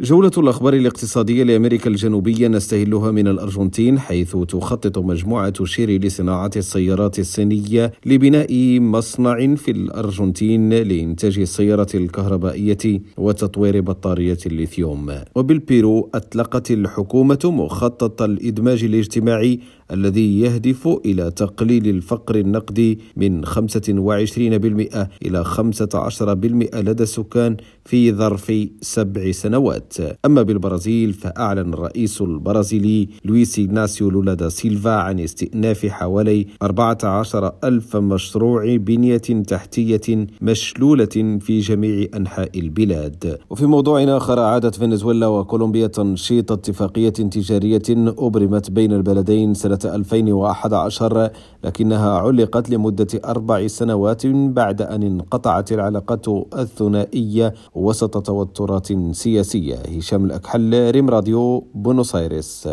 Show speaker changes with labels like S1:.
S1: جولة الأخبار الاقتصادية لأمريكا الجنوبية نستهلها من الأرجنتين حيث تخطط مجموعة شيري لصناعة السيارات الصينية لبناء مصنع في الأرجنتين لإنتاج السيارة الكهربائية وتطوير بطارية الليثيوم. وبالبيرو أطلقت الحكومة مخطط الإدماج الاجتماعي الذي يهدف إلى تقليل الفقر النقدي من 25% إلى 15% لدى السكان في ظرف سبع سنوات. أما بالبرازيل فأعلن الرئيس البرازيلي لويس إغناسيو لولا دا سيلفا عن استئناف حوالي 14 ألف مشروع بنية تحتية مشلولة في جميع أنحاء البلاد. وفي موضوع آخر عادت فنزويلا وكولومبيا تنشيط اتفاقية تجارية أبرمت بين البلدين سنة 2011 لكنها علقت لمدة أربع سنوات بعد أن انقطعت العلاقة الثنائية وسط توترات سياسية. هشام الأكحل ريم راديو بونوس آيرس